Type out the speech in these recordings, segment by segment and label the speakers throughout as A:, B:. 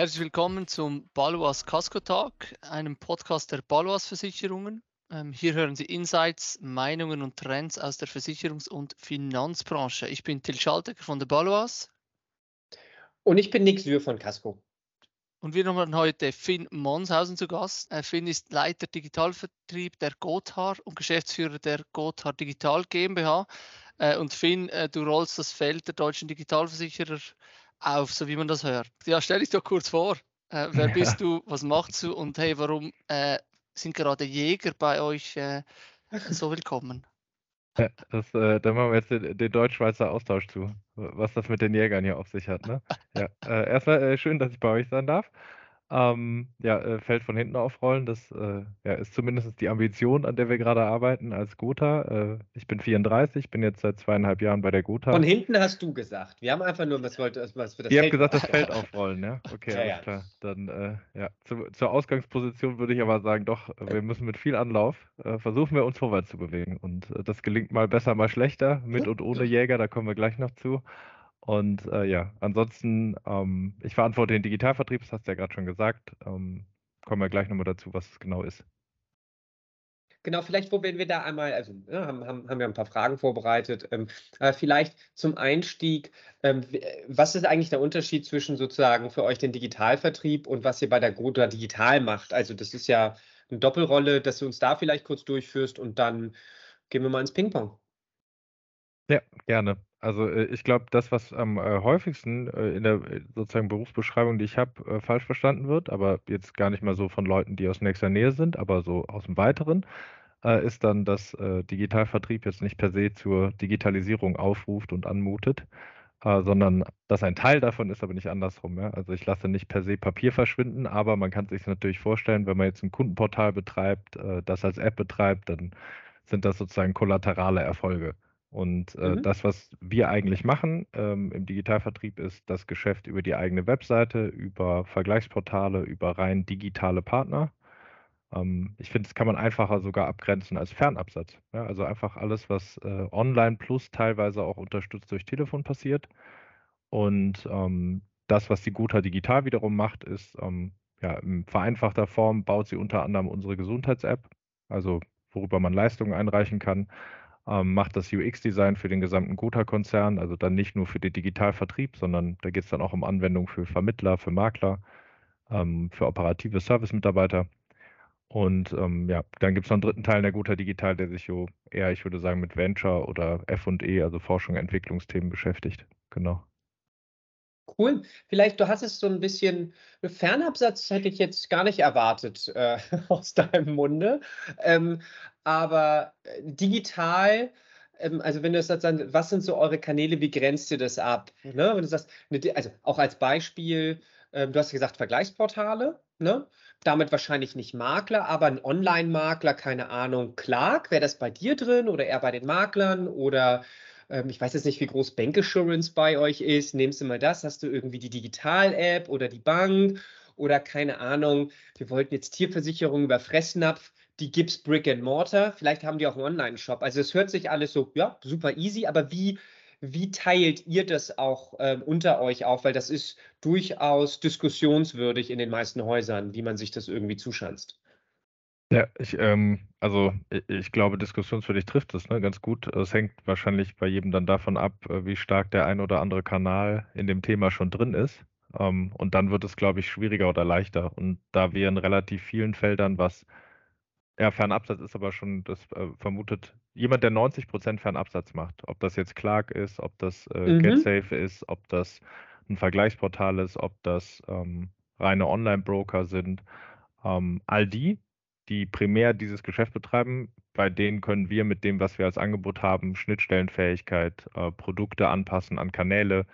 A: Herzlich willkommen zum Balois Casco Talk, einem Podcast der Balois Versicherungen. Ähm, hier hören Sie Insights, Meinungen und Trends aus der Versicherungs- und Finanzbranche. Ich bin Till Schaltecker von der Balois.
B: Und ich bin Nick Sür von Casco.
A: Und wir haben heute Finn Monshausen zu Gast. Äh, Finn ist Leiter Digitalvertrieb der Gotthard und Geschäftsführer der Gotthard Digital GmbH. Äh, und Finn, äh, du rollst das Feld der deutschen Digitalversicherer auf, so wie man das hört. Ja, stell dich doch kurz vor. Wer ja. bist du? Was machst du? Und hey, warum sind gerade Jäger bei euch so willkommen?
C: Das, äh, da machen wir jetzt den, den Deutsch-Schweizer Austausch zu, was das mit den Jägern hier auf sich hat. Ne? Ja, äh, erstmal äh, schön, dass ich bei euch sein darf. Ähm, ja, äh, fällt von hinten aufrollen. Das äh, ja, ist zumindest die Ambition, an der wir gerade arbeiten als Gotha. Äh, ich bin 34, bin jetzt seit zweieinhalb Jahren bei der Gotha.
B: Von hinten hast du gesagt. Wir haben einfach nur, was wollte, was
C: für das Ihr habt gesagt, das Feld aufrollen, ja? Okay, ja, ja. klar. Dann, äh, ja, zu, zur Ausgangsposition würde ich aber sagen, doch, wir müssen mit viel Anlauf, äh, versuchen wir uns vorwärts zu bewegen. Und äh, das gelingt mal besser, mal schlechter, mit und ohne Jäger, da kommen wir gleich noch zu. Und äh, ja, ansonsten, ähm, ich verantworte den Digitalvertrieb, das hast du ja gerade schon gesagt. Ähm, kommen wir gleich nochmal dazu, was es genau ist.
B: Genau, vielleicht probieren wir da einmal, also ja, haben, haben, haben wir ein paar Fragen vorbereitet. Ähm, äh, vielleicht zum Einstieg, ähm, was ist eigentlich der Unterschied zwischen sozusagen für euch den Digitalvertrieb und was ihr bei der Groda Digital macht? Also das ist ja eine Doppelrolle, dass du uns da vielleicht kurz durchführst und dann gehen wir mal ins Ping-Pong.
C: Ja, gerne. Also, äh, ich glaube, das, was am, äh, häufigsten, äh, in der, sozusagen Berufsbeschreibung, die ich habe, falsch verstanden wird, aber jetzt gar nicht mal so von Leuten, die aus nächster Nähe sind, aber so aus dem Weiteren, ist dann, dass, Digitalvertrieb jetzt nicht per se zur Digitalisierung aufruft und anmutet, sondern dass ein Teil davon ist, aber nicht andersrum. Also, ich lasse nicht per se Papier verschwinden, aber man kann sich natürlich vorstellen, wenn man jetzt ein Kundenportal betreibt, das als App betreibt, dann sind das sozusagen kollaterale Erfolge. Und äh, mhm. das, was wir eigentlich machen ähm, im Digitalvertrieb, ist das Geschäft über die eigene Webseite, über Vergleichsportale, über rein digitale Partner. Ähm, ich finde, das kann man einfacher sogar abgrenzen als Fernabsatz. Ja, also einfach alles, was äh, online plus teilweise auch unterstützt durch Telefon passiert. Und ähm, das, was die Guta Digital wiederum macht, ist, ähm, ja, in vereinfachter Form baut sie unter anderem unsere Gesundheits-App, also worüber man Leistungen einreichen kann ähm, macht das UX-Design für den gesamten Gotha-Konzern, also dann nicht nur für den Digitalvertrieb, sondern da geht es dann auch um Anwendungen für Vermittler, für Makler, ähm, für operative Service-Mitarbeiter. Und ähm, ja, dann gibt es noch einen dritten Teil der Gotha Digital, der sich so eher, ich würde sagen, mit Venture oder FE, also Forschung, Entwicklungsthemen beschäftigt. Genau.
B: Cool. Vielleicht, du hast es so ein bisschen, Fernabsatz hätte ich jetzt gar nicht erwartet äh, aus deinem Munde. Ähm, aber äh, digital, ähm, also wenn du sagst, was sind so eure Kanäle, wie grenzt ihr das ab? Ne? Wenn du sagst, also auch als Beispiel, äh, du hast gesagt Vergleichsportale, ne? damit wahrscheinlich nicht Makler, aber ein Online-Makler, keine Ahnung, Clark, wäre das bei dir drin oder eher bei den Maklern oder ähm, ich weiß jetzt nicht, wie groß Bank Assurance bei euch ist. Nimmst du mal das? Hast du irgendwie die Digital-App oder die Bank oder keine Ahnung? Wir wollten jetzt Tierversicherung über Fressnapf. Die gibt's Brick and Mortar. Vielleicht haben die auch einen Online-Shop. Also es hört sich alles so, ja, super easy, aber wie, wie teilt ihr das auch äh, unter euch auf? Weil das ist durchaus diskussionswürdig in den meisten Häusern, wie man sich das irgendwie zuschanzt.
C: Ja, ich, ähm, also ich, ich glaube, diskussionswürdig trifft es ne, ganz gut. Es hängt wahrscheinlich bei jedem dann davon ab, äh, wie stark der ein oder andere Kanal in dem Thema schon drin ist. Ähm, und dann wird es, glaube ich, schwieriger oder leichter. Und da wir in relativ vielen Feldern, was ja, Fernabsatz ist aber schon, das äh, vermutet jemand, der 90 Prozent Fernabsatz macht. Ob das jetzt Clark ist, ob das äh, mhm. GetSafe ist, ob das ein Vergleichsportal ist, ob das ähm, reine Online-Broker sind. Ähm, all die die primär dieses Geschäft betreiben, bei denen können wir mit dem, was wir als Angebot haben, Schnittstellenfähigkeit, äh, Produkte anpassen an Kanäle,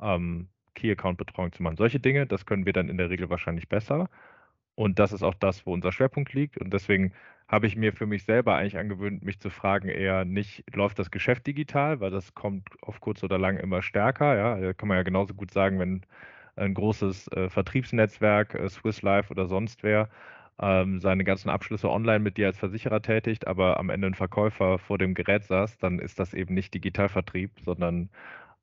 C: ähm, Key-Account-Betreuung zu machen. Solche Dinge, das können wir dann in der Regel wahrscheinlich besser. Und das ist auch das, wo unser Schwerpunkt liegt. Und deswegen habe ich mir für mich selber eigentlich angewöhnt, mich zu fragen, eher nicht, läuft das Geschäft digital, weil das kommt auf kurz oder lang immer stärker. Ja, da kann man ja genauso gut sagen, wenn ein großes äh, Vertriebsnetzwerk, äh, Swiss Life oder sonst wer, ähm, seine ganzen Abschlüsse online mit dir als Versicherer tätigt, aber am Ende ein Verkäufer vor dem Gerät saß, dann ist das eben nicht Digitalvertrieb, sondern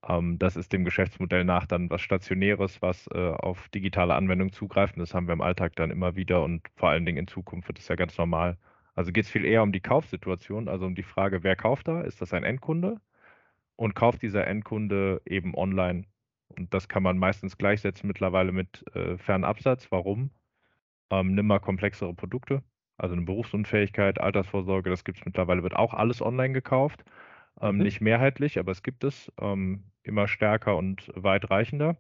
C: ähm, das ist dem Geschäftsmodell nach dann was Stationäres, was äh, auf digitale Anwendungen zugreift. Und das haben wir im Alltag dann immer wieder und vor allen Dingen in Zukunft wird es ja ganz normal. Also geht es viel eher um die Kaufsituation, also um die Frage, wer kauft da? Ist das ein Endkunde? Und kauft dieser Endkunde eben online? Und das kann man meistens gleichsetzen mittlerweile mit äh, Fernabsatz. Warum? Ähm, nimm mal komplexere Produkte, also eine Berufsunfähigkeit, Altersvorsorge, das gibt es mittlerweile, wird auch alles online gekauft. Ähm, mhm. Nicht mehrheitlich, aber es gibt es ähm, immer stärker und weitreichender.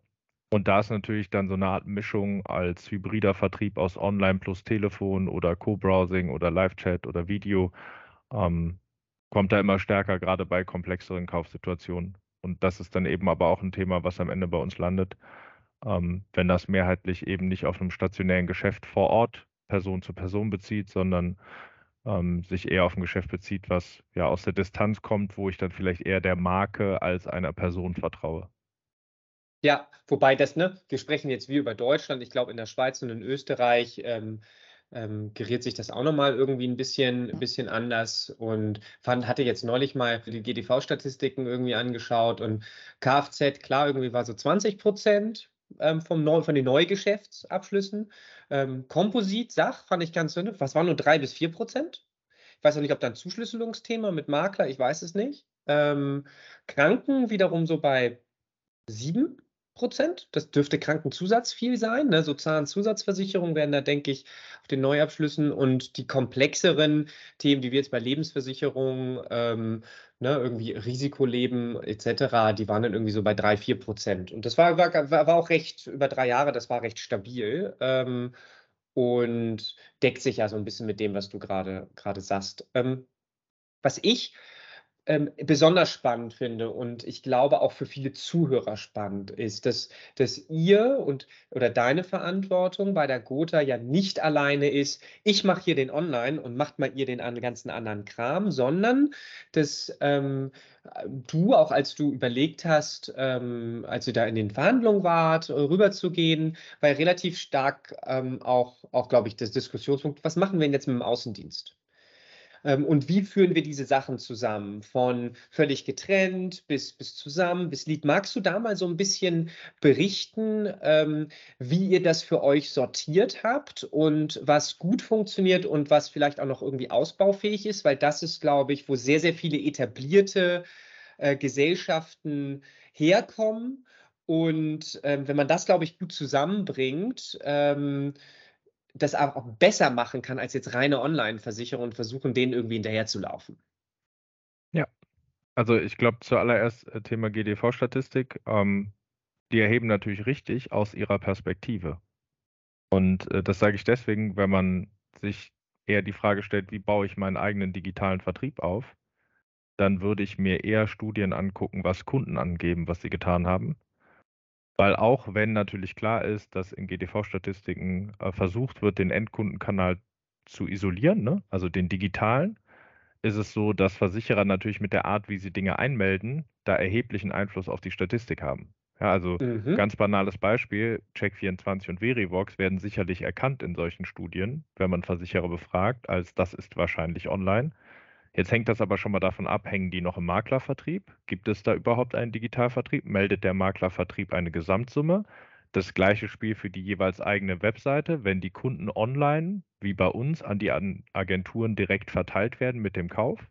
C: Und da ist natürlich dann so eine Art Mischung als hybrider Vertrieb aus Online plus Telefon oder Co-Browsing oder Live-Chat oder Video, ähm, kommt da immer stärker, gerade bei komplexeren Kaufsituationen. Und das ist dann eben aber auch ein Thema, was am Ende bei uns landet, ähm, wenn das mehrheitlich eben nicht auf einem stationären Geschäft vor Ort Person zu Person bezieht, sondern ähm, sich eher auf ein Geschäft bezieht, was ja aus der Distanz kommt, wo ich dann vielleicht eher der Marke als einer Person vertraue.
B: Ja, wobei das, ne, wir sprechen jetzt wie über Deutschland. Ich glaube, in der Schweiz und in Österreich ähm, ähm, geriert sich das auch nochmal irgendwie ein bisschen, bisschen anders und fand, hatte jetzt neulich mal die GDV-Statistiken irgendwie angeschaut und Kfz, klar, irgendwie war so 20 Prozent ähm, vom Neu von den Neugeschäftsabschlüssen. Ähm, Komposit, Sach, fand ich ganz dünn. Was waren nur drei bis vier Prozent? Ich weiß auch nicht, ob da ein Zuschlüsselungsthema mit Makler, ich weiß es nicht. Ähm, Kranken wiederum so bei sieben Prozent. Das dürfte Krankenzusatz viel sein. Ne? So Zahnzusatzversicherungen werden da, denke ich, auf den Neuabschlüssen und die komplexeren Themen, die wir jetzt bei Lebensversicherungen, ähm, ne, irgendwie Risikoleben etc., die waren dann irgendwie so bei drei, vier Prozent. Und das war, war, war auch recht, über drei Jahre, das war recht stabil. Ähm, und deckt sich ja so ein bisschen mit dem, was du gerade sagst. Ähm, was ich ähm, besonders spannend finde und ich glaube auch für viele Zuhörer spannend ist, dass, dass ihr und oder deine Verantwortung bei der Gotha ja nicht alleine ist, ich mache hier den Online und macht mal ihr den ganzen anderen Kram, sondern dass ähm, du, auch als du überlegt hast, ähm, als du da in den Verhandlungen wart, rüberzugehen, war relativ stark ähm, auch, auch glaube ich, das Diskussionspunkt, was machen wir denn jetzt mit dem Außendienst? Ähm, und wie führen wir diese Sachen zusammen? Von völlig getrennt bis, bis zusammen, bis Lied. Magst du da mal so ein bisschen berichten, ähm, wie ihr das für euch sortiert habt und was gut funktioniert und was vielleicht auch noch irgendwie ausbaufähig ist? Weil das ist, glaube ich, wo sehr, sehr viele etablierte äh, Gesellschaften herkommen. Und ähm, wenn man das, glaube ich, gut zusammenbringt, ähm, das auch besser machen kann als jetzt reine Online-Versicherung und versuchen, denen irgendwie hinterherzulaufen.
C: Ja, also ich glaube zuallererst äh, Thema GDV-Statistik. Ähm, die erheben natürlich richtig aus ihrer Perspektive. Und äh, das sage ich deswegen, wenn man sich eher die Frage stellt, wie baue ich meinen eigenen digitalen Vertrieb auf, dann würde ich mir eher Studien angucken, was Kunden angeben, was sie getan haben, weil auch wenn natürlich klar ist, dass in GDV-Statistiken äh, versucht wird, den Endkundenkanal zu isolieren, ne? also den digitalen, ist es so, dass Versicherer natürlich mit der Art, wie sie Dinge einmelden, da erheblichen Einfluss auf die Statistik haben. Ja, also mhm. ganz banales Beispiel, Check24 und Verivox werden sicherlich erkannt in solchen Studien, wenn man Versicherer befragt, als das ist wahrscheinlich online. Jetzt hängt das aber schon mal davon ab, hängen die noch im Maklervertrieb? Gibt es da überhaupt einen Digitalvertrieb? Meldet der Maklervertrieb eine Gesamtsumme? Das gleiche Spiel für die jeweils eigene Webseite. Wenn die Kunden online, wie bei uns, an die Agenturen direkt verteilt werden mit dem Kauf,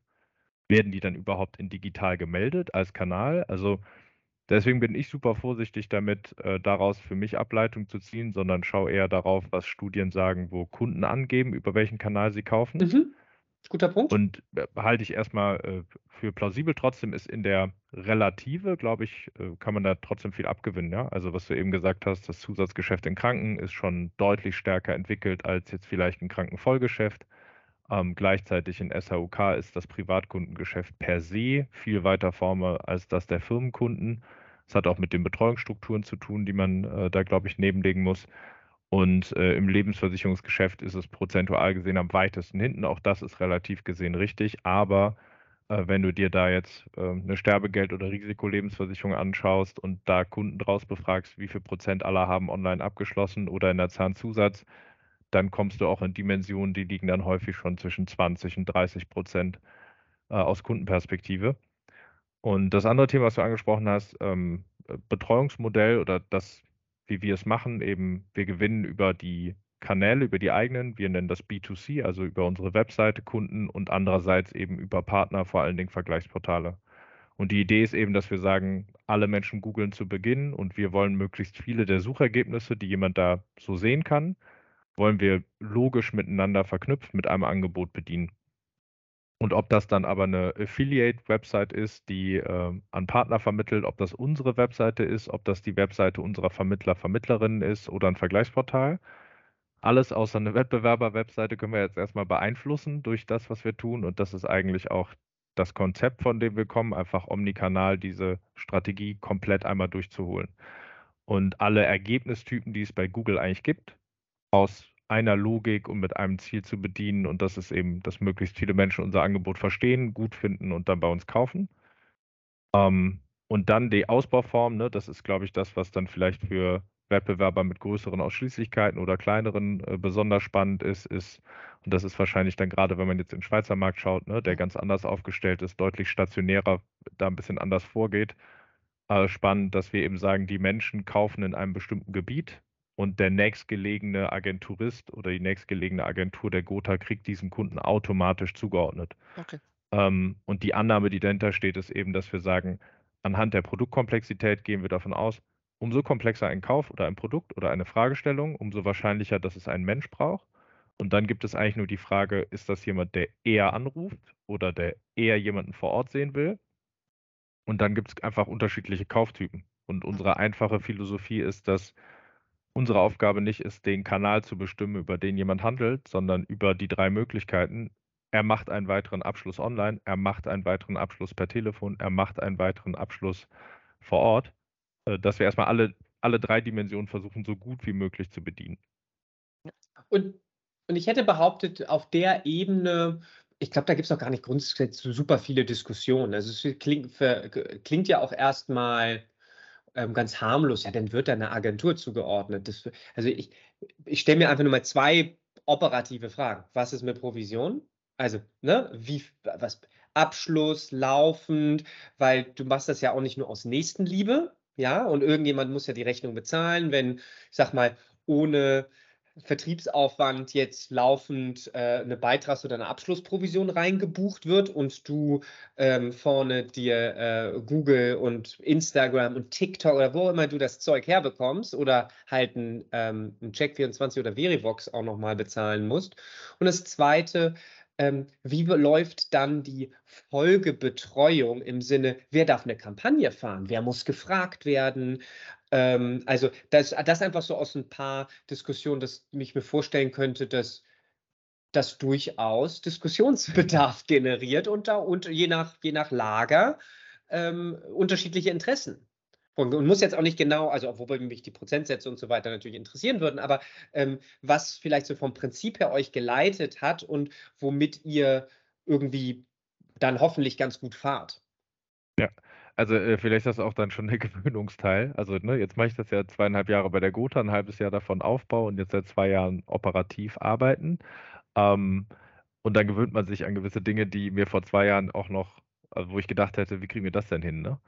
C: werden die dann überhaupt in digital gemeldet als Kanal? Also deswegen bin ich super vorsichtig damit, äh, daraus für mich Ableitung zu ziehen, sondern schaue eher darauf, was Studien sagen, wo Kunden angeben, über welchen Kanal sie kaufen. Mhm.
B: Guter Punkt.
C: Und äh, halte ich erstmal äh, für plausibel. Trotzdem ist in der Relative, glaube ich, äh, kann man da trotzdem viel abgewinnen. Ja? Also was du eben gesagt hast, das Zusatzgeschäft in Kranken ist schon deutlich stärker entwickelt als jetzt vielleicht ein Krankenvollgeschäft. Ähm, gleichzeitig in SHUK ist das Privatkundengeschäft per se viel weiter vorne als das der Firmenkunden. Das hat auch mit den Betreuungsstrukturen zu tun, die man äh, da, glaube ich, nebenlegen muss. Und äh, im Lebensversicherungsgeschäft ist es prozentual gesehen am weitesten hinten. Auch das ist relativ gesehen richtig. Aber Äh, wenn du dir da jetzt äh, eine Sterbegeld- oder Risikolebensversicherung anschaust und da Kunden draus befragst, wie viel Prozent aller haben online abgeschlossen oder in der Zahnzusatz, dann kommst du auch in Dimensionen, die liegen dann häufig schon zwischen 20 und 30 Prozent äh, aus Kundenperspektive. Und das andere Thema, was du angesprochen hast, ähm, Betreuungsmodell oder das, wie wir es machen, eben wir gewinnen über die Kanäle, über die eigenen, wir nennen das B2C, also über unsere Webseite Kunden und andererseits eben über Partner, vor allen Dingen Vergleichsportale. Und die Idee ist eben, dass wir sagen, alle Menschen googeln zu Beginn und wir wollen möglichst viele der Suchergebnisse, die jemand da so sehen kann, wollen wir logisch miteinander verknüpft mit einem Angebot bedienen. Und ob das dann aber eine Affiliate-Website ist, die äh, an Partner vermittelt, ob das unsere Webseite ist, ob das die Webseite unserer Vermittler, Vermittlerinnen ist oder ein Vergleichsportal, alles außer eine Wettbewerber-Webseite können wir jetzt erstmal beeinflussen durch das, was wir tun. Und das ist eigentlich auch das Konzept, von dem wir kommen, einfach omnikanal diese Strategie komplett einmal durchzuholen. Und alle Ergebnistypen, die es bei Google eigentlich gibt, aus einer Logik und mit einem Ziel zu bedienen. Und das ist eben, dass möglichst viele Menschen unser Angebot verstehen, gut finden und dann bei uns kaufen. Ähm, und dann die Ausbauform, ne, das ist, glaube ich, das, was dann vielleicht für Wettbewerber mit größeren Ausschließlichkeiten oder kleineren äh, besonders spannend ist, ist, und das ist wahrscheinlich dann gerade, wenn man jetzt in den Schweizer Markt schaut, ne, der ganz anders aufgestellt ist, deutlich stationärer, da ein bisschen anders vorgeht. Äh, spannend, dass wir eben sagen, die Menschen kaufen in einem bestimmten Gebiet und der nächstgelegene Agenturist oder die nächstgelegene Agentur der Gotha kriegt diesen Kunden automatisch zugeordnet. Okay. Ähm, und die Annahme, die dahinter steht, ist eben, dass wir sagen, anhand der Produktkomplexität gehen wir davon aus, Umso komplexer ein Kauf oder ein Produkt oder eine Fragestellung, umso wahrscheinlicher, dass es ein Mensch braucht. Und dann gibt es eigentlich nur die Frage, ist das jemand, der eher anruft oder der eher jemanden vor Ort sehen will? Und dann gibt es einfach unterschiedliche Kauftypen. Und unsere einfache Philosophie ist, dass unsere Aufgabe nicht ist, den Kanal zu bestimmen, über den jemand handelt, sondern über die drei Möglichkeiten. Er macht einen weiteren Abschluss online, er macht einen weiteren Abschluss per Telefon, er macht einen weiteren Abschluss vor Ort. Äh, dass wir erstmal alle, alle drei Dimensionen versuchen, so gut wie möglich zu bedienen.
B: Und, und ich hätte behauptet, auf der Ebene, ich glaube, da gibt es noch gar nicht grundsätzlich super viele Diskussionen. Also es klingt, klingt ja auch erstmal ähm, ganz harmlos, ja, dann wird da eine Agentur zugeordnet. Das, also ich, ich stelle mir einfach nur mal zwei operative Fragen. Was ist mit Provision? Also, ne, wie, was, Abschluss, laufend, weil du machst das ja auch nicht nur aus Nächstenliebe, ja, und irgendjemand muss ja die Rechnung bezahlen, wenn, ich sag mal, ohne Vertriebsaufwand jetzt laufend äh, eine Beitrags- oder eine Abschlussprovision reingebucht wird und du ähm, vorne dir äh, Google und Instagram und TikTok oder wo immer du das Zeug herbekommst oder halt ein, ähm, ein Check24 oder Verivox auch nochmal bezahlen musst. Und das Zweite, ähm, wie läuft dann die Folgebetreuung im Sinne, wer darf eine Kampagne fahren, wer muss gefragt werden? Ähm, also das, das einfach so aus ein paar Diskussionen, dass ich mir vorstellen könnte, dass das durchaus Diskussionsbedarf generiert und, da, und je, nach, je nach Lager ähm, unterschiedliche Interessen und, und, muss jetzt auch nicht genau, also obwohl mich die Prozentsätze und so weiter natürlich interessieren würden, aber ähm, was vielleicht so vom Prinzip her euch geleitet hat und womit ihr irgendwie dann hoffentlich ganz gut fahrt.
C: Ja, also äh, vielleicht ist das auch dann schon der Gewöhnungsteil. Also ne, jetzt mache ich das ja zweieinhalb Jahre bei der Gotha, ein halbes Jahr davon Aufbau und jetzt seit zwei Jahren operativ arbeiten. Ähm, und dann gewöhnt man sich an gewisse Dinge, die mir vor zwei Jahren auch noch, also wo ich gedacht hätte, wie kriegen wir das denn hin? Ne?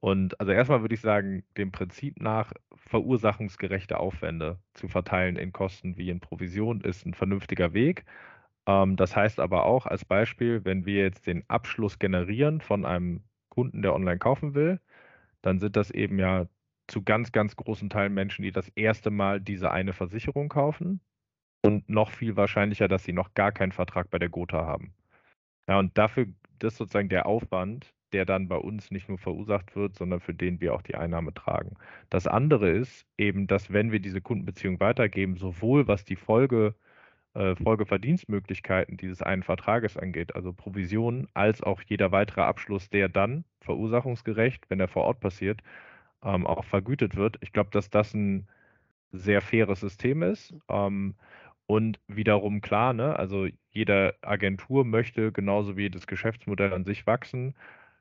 C: Und also erstmal würde ich sagen, dem Prinzip nach verursachungsgerechte Aufwände zu verteilen in Kosten wie in Provision ist ein vernünftiger Weg. Ähm, das heißt aber auch als Beispiel, wenn wir jetzt den Abschluss generieren von einem Kunden, der online kaufen will, dann sind das eben ja zu ganz, ganz großen Teilen Menschen, die das erste Mal diese eine Versicherung kaufen und noch viel wahrscheinlicher, dass sie noch gar keinen Vertrag bei der Gotha haben. Ja, und dafür, das ist sozusagen der Aufwand, der dann bei uns nicht nur verursacht wird, sondern für den wir auch die Einnahme tragen. Das andere ist eben, dass wenn wir diese Kundenbeziehung weitergeben, sowohl was die Folge, äh, Folgeverdienstmöglichkeiten dieses einen Vertrages angeht, also Provisionen, als auch jeder weitere Abschluss, der dann verursachungsgerecht, wenn er vor Ort passiert, ähm, auch vergütet wird. Ich glaube, dass das ein sehr faires System ist. Ähm, Und wiederum klar, ne, also jede Agentur möchte genauso wie jedes Geschäftsmodell an sich wachsen.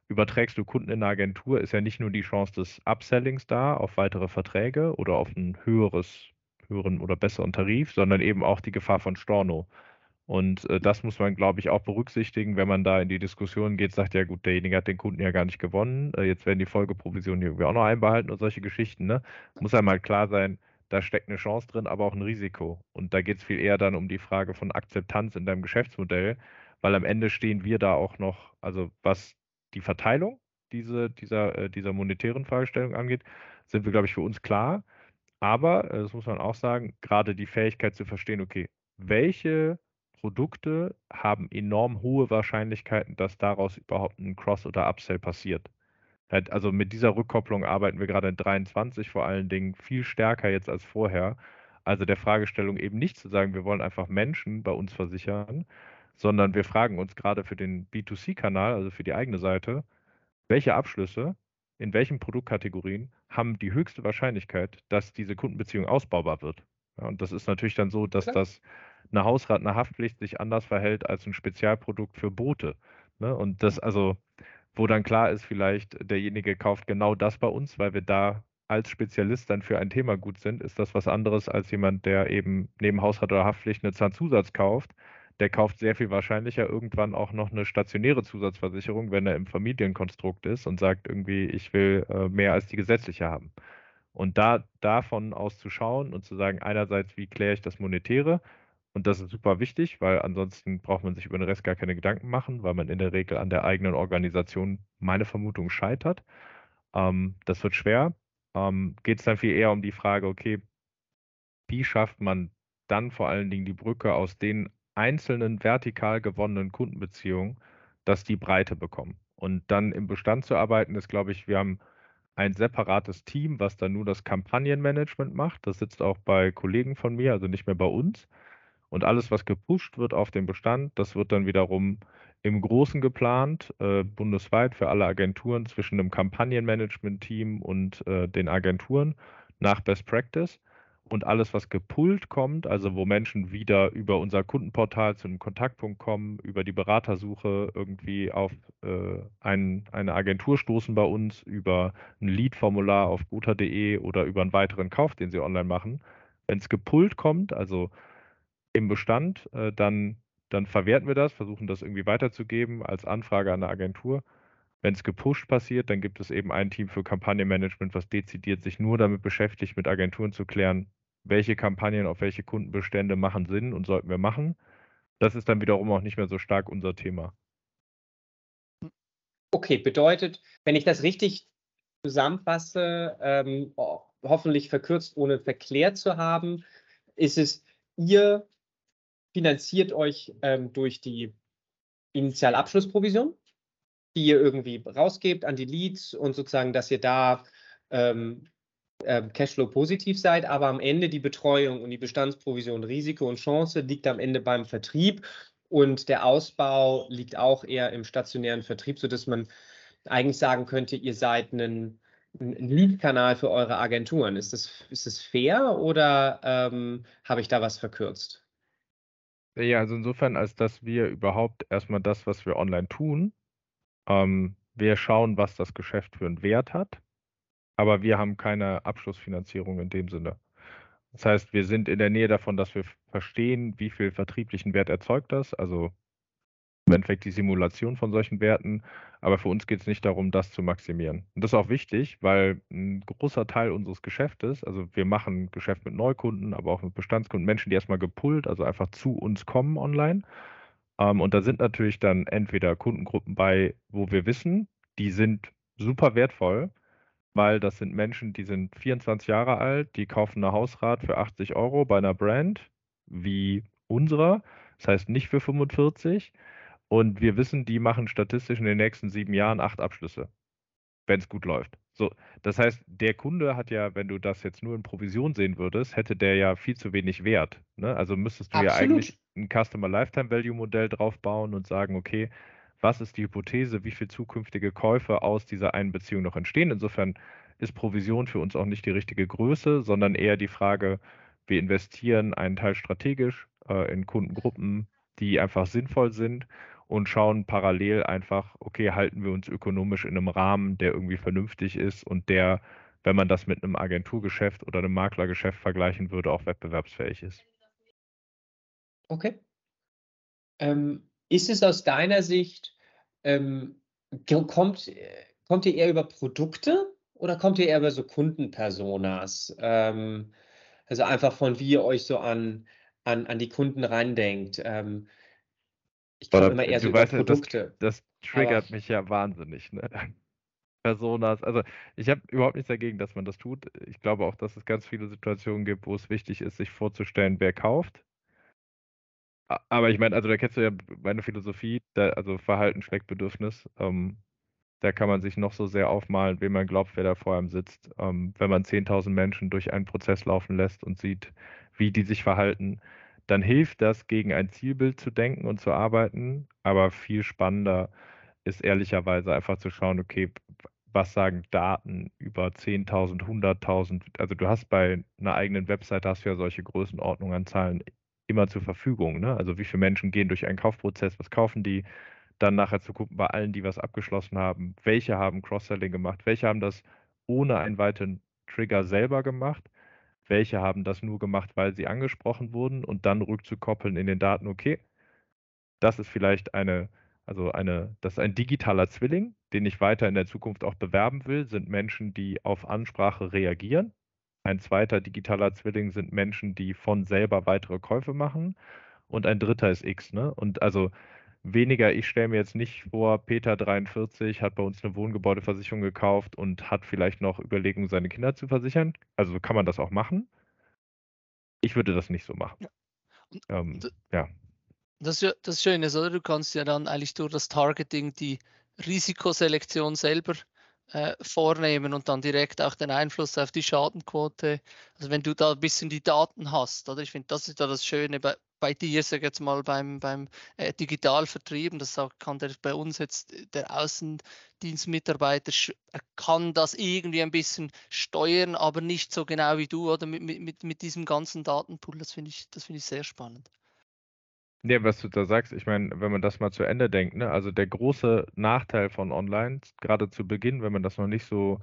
C: Überträgst du Kunden in eine Agentur, ist ja nicht nur die Chance des Upsellings da auf weitere Verträge oder auf ein höheres, höheren oder besseren Tarif, sondern eben auch die Gefahr von Storno. Und äh, das muss man, glaube ich, auch berücksichtigen, wenn man da in die Diskussion geht, sagt, ja gut, derjenige hat den Kunden ja gar nicht gewonnen, äh, jetzt werden die Folgeprovisionen irgendwie auch noch einbehalten und solche Geschichten. Ne? Muss einem halt klar sein, da steckt eine Chance drin, aber auch ein Risiko. Und da geht es viel eher dann um die Frage von Akzeptanz in deinem Geschäftsmodell, weil am Ende stehen wir da auch noch, also was die Verteilung diese, dieser, äh, dieser monetären Fragestellung angeht, sind wir, glaube ich, für uns klar. Aber, äh, das muss man auch sagen, gerade die Fähigkeit zu verstehen, okay, welche Produkte haben enorm hohe Wahrscheinlichkeiten, dass daraus überhaupt ein Cross- oder Upsell passiert. Halt, also mit dieser Rückkopplung arbeiten wir gerade in 23 vor allen Dingen viel stärker jetzt als vorher. Also der Fragestellung eben nicht zu sagen, wir wollen einfach Menschen bei uns versichern, sondern wir fragen uns gerade für den B2C-Kanal, also für die eigene Seite, welche Abschlüsse in welchen Produktkategorien haben die höchste Wahrscheinlichkeit, dass diese Kundenbeziehung ausbaubar wird. Ja, und das ist natürlich dann so, dass Klar. das eine Hausrat, eine Haftpflicht sich anders verhält als ein Spezialprodukt für Boote. Ne? Und das also, wo dann klar ist, vielleicht derjenige kauft genau das bei uns, weil wir da als Spezialist dann für ein Thema gut sind, ist das was anderes als jemand, der eben neben Hausrat oder Haftpflicht eine Zahnzusatz kauft. Der kauft sehr viel wahrscheinlicher irgendwann auch noch eine stationäre Zusatzversicherung, wenn er im Familienkonstrukt ist und sagt irgendwie, ich will äh, mehr als die gesetzliche haben. Und da davon aus zu schauen und zu sagen, einerseits, wie kläre ich das Monetäre, und das ist super wichtig, weil ansonsten braucht man sich über den Rest gar keine Gedanken machen, weil man in der Regel an der eigenen Organisation, meine Vermutung, scheitert. Ähm, das wird schwer. Ähm, Geht es dann viel eher um die Frage, okay, wie schafft man dann vor allen Dingen die Brücke aus den einzelnen vertikal gewonnenen Kundenbeziehungen, dass die Breite bekommen. Und dann im Bestand zu arbeiten, ist, glaube ich, wir haben ein separates Team, was dann nur das Kampagnenmanagement macht. Das sitzt auch bei Kollegen von mir, also nicht mehr bei uns. Und alles, was gepusht wird auf den Bestand, das wird dann wiederum im Großen geplant, äh, bundesweit für alle Agenturen zwischen dem Kampagnenmanagement-Team und äh, den Agenturen nach Best Practice. Und alles, was gepullt kommt, also wo Menschen wieder über unser Kundenportal zu einem Kontaktpunkt kommen, über die Beratersuche irgendwie auf äh, ein, eine Agentur stoßen bei uns, über ein Lead-Formular auf guter.de oder über einen weiteren Kauf, den sie online machen. Wenn es gepullt kommt, also im Bestand, äh, dann, dann verwerten wir das, versuchen das irgendwie weiterzugeben als Anfrage an eine Agentur. Wenn es gepusht passiert, dann gibt es eben ein Team für Kampagnenmanagement, was dezidiert sich nur damit beschäftigt, mit Agenturen zu klären, welche Kampagnen auf welche Kundenbestände machen Sinn und sollten wir machen. Das ist dann wiederum auch nicht mehr so stark unser Thema.
B: Okay, bedeutet, wenn ich das richtig zusammenfasse, ähm, hoffentlich verkürzt, ohne verklärt zu haben, ist es, ihr finanziert euch ähm, durch die Initialabschlussprovision, die ihr irgendwie rausgebt an die Leads und sozusagen, dass ihr da ähm, äh, Cashflow positiv seid, aber am Ende die Betreuung und die Bestandsprovision, Risiko und Chance liegt am Ende beim Vertrieb und der Ausbau liegt auch eher im stationären Vertrieb, sodass man eigentlich sagen könnte, ihr seid ein, ein Lead-Kanal für eure Agenturen. Ist das, ist das fair oder ähm, habe ich da was verkürzt?
C: Ja, also insofern, als dass wir überhaupt erstmal das, was wir online tun, ähm, wir schauen, was das Geschäft für einen Wert hat, aber wir haben keine Abschlussfinanzierung in dem Sinne. Das heißt, wir sind in der Nähe davon, dass wir verstehen, wie viel vertrieblichen Wert erzeugt das, also im Endeffekt die Simulation von solchen Werten. Aber für uns geht es nicht darum, das zu maximieren. Und das ist auch wichtig, weil ein großer Teil unseres Geschäftes, also wir machen Geschäft mit Neukunden, aber auch mit Bestandskunden, Menschen, die erstmal gepullt, also einfach zu uns kommen online. Ähm, und da sind natürlich dann entweder Kundengruppen bei, wo wir wissen, die sind super wertvoll, weil das sind Menschen, die sind 24 Jahre alt, die kaufen eine Hausrat für 80 Euro bei einer Brand wie unserer. Das heißt nicht für 45 und wir wissen, die machen statistisch in den nächsten sieben Jahren acht Abschlüsse, wenn es gut läuft. So, das heißt, der Kunde hat ja, wenn du das jetzt nur in Provision sehen würdest, hätte der ja viel zu wenig Wert. Ne? Also müsstest du Absolut. ja eigentlich ein Customer Lifetime Value Modell draufbauen und sagen, okay, was ist die Hypothese, wie viele zukünftige Käufe aus dieser einen Beziehung noch entstehen. Insofern ist Provision für uns auch nicht die richtige Größe, sondern eher die Frage, wir investieren einen Teil strategisch äh, in Kundengruppen, die einfach sinnvoll sind und schauen parallel einfach, okay, halten wir uns ökonomisch in einem Rahmen, der irgendwie vernünftig ist und der, wenn man das mit einem Agenturgeschäft oder einem Maklergeschäft vergleichen würde, auch wettbewerbsfähig ist.
B: Okay. Ähm, ist es aus deiner Sicht, ähm, kommt, kommt ihr eher über Produkte oder kommt ihr eher über so Kundenpersonas? Ähm, also einfach von wie ihr euch so an, an, an die Kunden reindenkt. Ähm,
C: ich komme immer eher so über Produkte. Das, das triggert aber, mich ja wahnsinnig. Ne? Personas, also ich habe überhaupt nichts dagegen, dass man das tut. Ich glaube auch, dass es ganz viele Situationen gibt, wo es wichtig ist, sich vorzustellen, wer kauft. Aber ich meine, also da kennst du ja meine Philosophie, da, also Verhalten schlägt Bedürfnis. Ähm, da kann man sich noch so sehr aufmalen, wem man glaubt, wer da vor einem sitzt. Ähm, wenn man 10.000 Menschen durch einen Prozess laufen lässt und sieht, wie die sich verhalten, dann hilft das, gegen ein Zielbild zu denken und zu arbeiten. Aber viel spannender ist ehrlicherweise einfach zu schauen, okay, was sagen Daten über 10.000, 100.000? Also du hast bei einer eigenen Website, hast du ja solche Größenordnungen an Zahlen immer zur Verfügung. Ne? Also wie viele Menschen gehen durch einen Kaufprozess, was kaufen die? Dann nachher zu gucken bei allen, die was abgeschlossen haben, welche haben Cross-Selling gemacht, welche haben das ohne einen weiteren Trigger selber gemacht welche haben das nur gemacht, weil sie angesprochen wurden und dann rückzukoppeln in den Daten, okay, das ist vielleicht eine, also eine, das ist ein digitaler Zwilling, den ich weiter in der Zukunft auch bewerben will, sind Menschen, die auf Ansprache reagieren. Ein zweiter digitaler Zwilling sind Menschen, die von selber weitere Käufe machen. Und ein dritter ist X, ne? Und also weniger, ich stelle mir jetzt nicht vor, Peter 43 hat bei uns eine Wohngebäudeversicherung gekauft und hat vielleicht noch Überlegungen, seine Kinder zu versichern. Also kann man das auch machen. Ich würde das nicht so machen. Ja. Ähm, ja.
A: Das, ist ja das Schöne ist, oder? Du kannst ja dann eigentlich durch das Targeting die Risikoselektion selber äh, vornehmen und dann direkt auch den Einfluss auf die Schadenquote. Also wenn du da ein bisschen die Daten hast, oder ich finde, das ist da das Schöne bei, bei dir, sag jetzt mal, beim, beim äh, Digitalvertrieben, das kann der bei uns jetzt der Außendienstmitarbeiter kann das irgendwie ein bisschen steuern, aber nicht so genau wie du, oder mit, mit, mit diesem ganzen Datenpool. Das finde ich, das finde ich sehr spannend.
C: Ja, was du da sagst, ich meine, wenn man das mal zu Ende denkt, ne, also der große Nachteil von Online, gerade zu Beginn, wenn man das noch nicht so,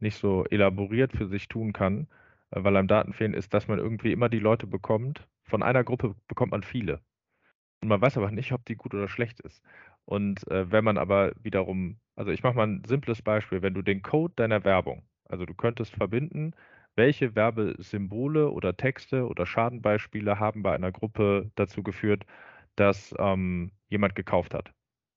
C: nicht so elaboriert für sich tun kann, äh, weil einem Daten fehlen, ist, dass man irgendwie immer die Leute bekommt. Von einer Gruppe bekommt man viele. Und man weiß aber nicht, ob die gut oder schlecht ist. Und äh, wenn man aber wiederum, also ich mache mal ein simples Beispiel, wenn du den Code deiner Werbung, also du könntest verbinden, welche Werbesymbole oder Texte oder Schadenbeispiele haben bei einer Gruppe dazu geführt, dass ähm, jemand gekauft hat.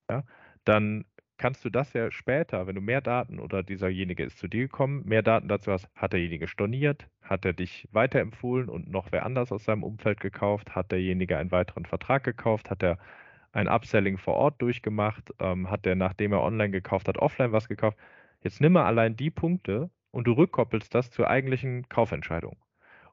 C: Ja? Dann kannst du das ja später, wenn du mehr Daten oder dieserjenige ist zu dir gekommen, mehr Daten dazu hast, hat derjenige storniert, hat er dich weiterempfohlen und noch wer anders aus seinem Umfeld gekauft, hat derjenige einen weiteren Vertrag gekauft, hat er ein Upselling vor Ort durchgemacht, ähm, hat er, nachdem er online gekauft hat, offline was gekauft. Jetzt nimm mal allein die Punkte und du rückkoppelst das zur eigentlichen Kaufentscheidung.